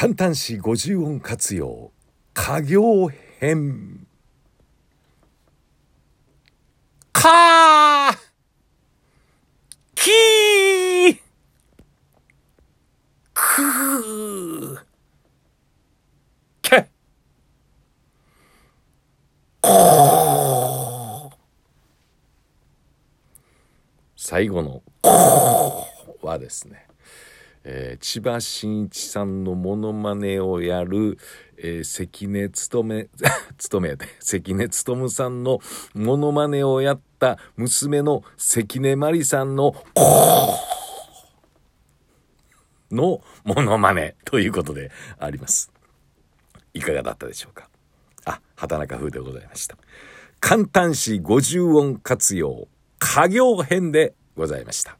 簡単詞50音活用家業編。かきくけ。最後の「はですね、えー、千葉真一さんのモノマネをやる、えー、関根勤 勤め関根勤さんのモノマネをやった娘の関根麻里さんののモノマネということであります。いかがだったでしょうか？あ、畑中風でございました。簡単詞50音活用、家業編でございました。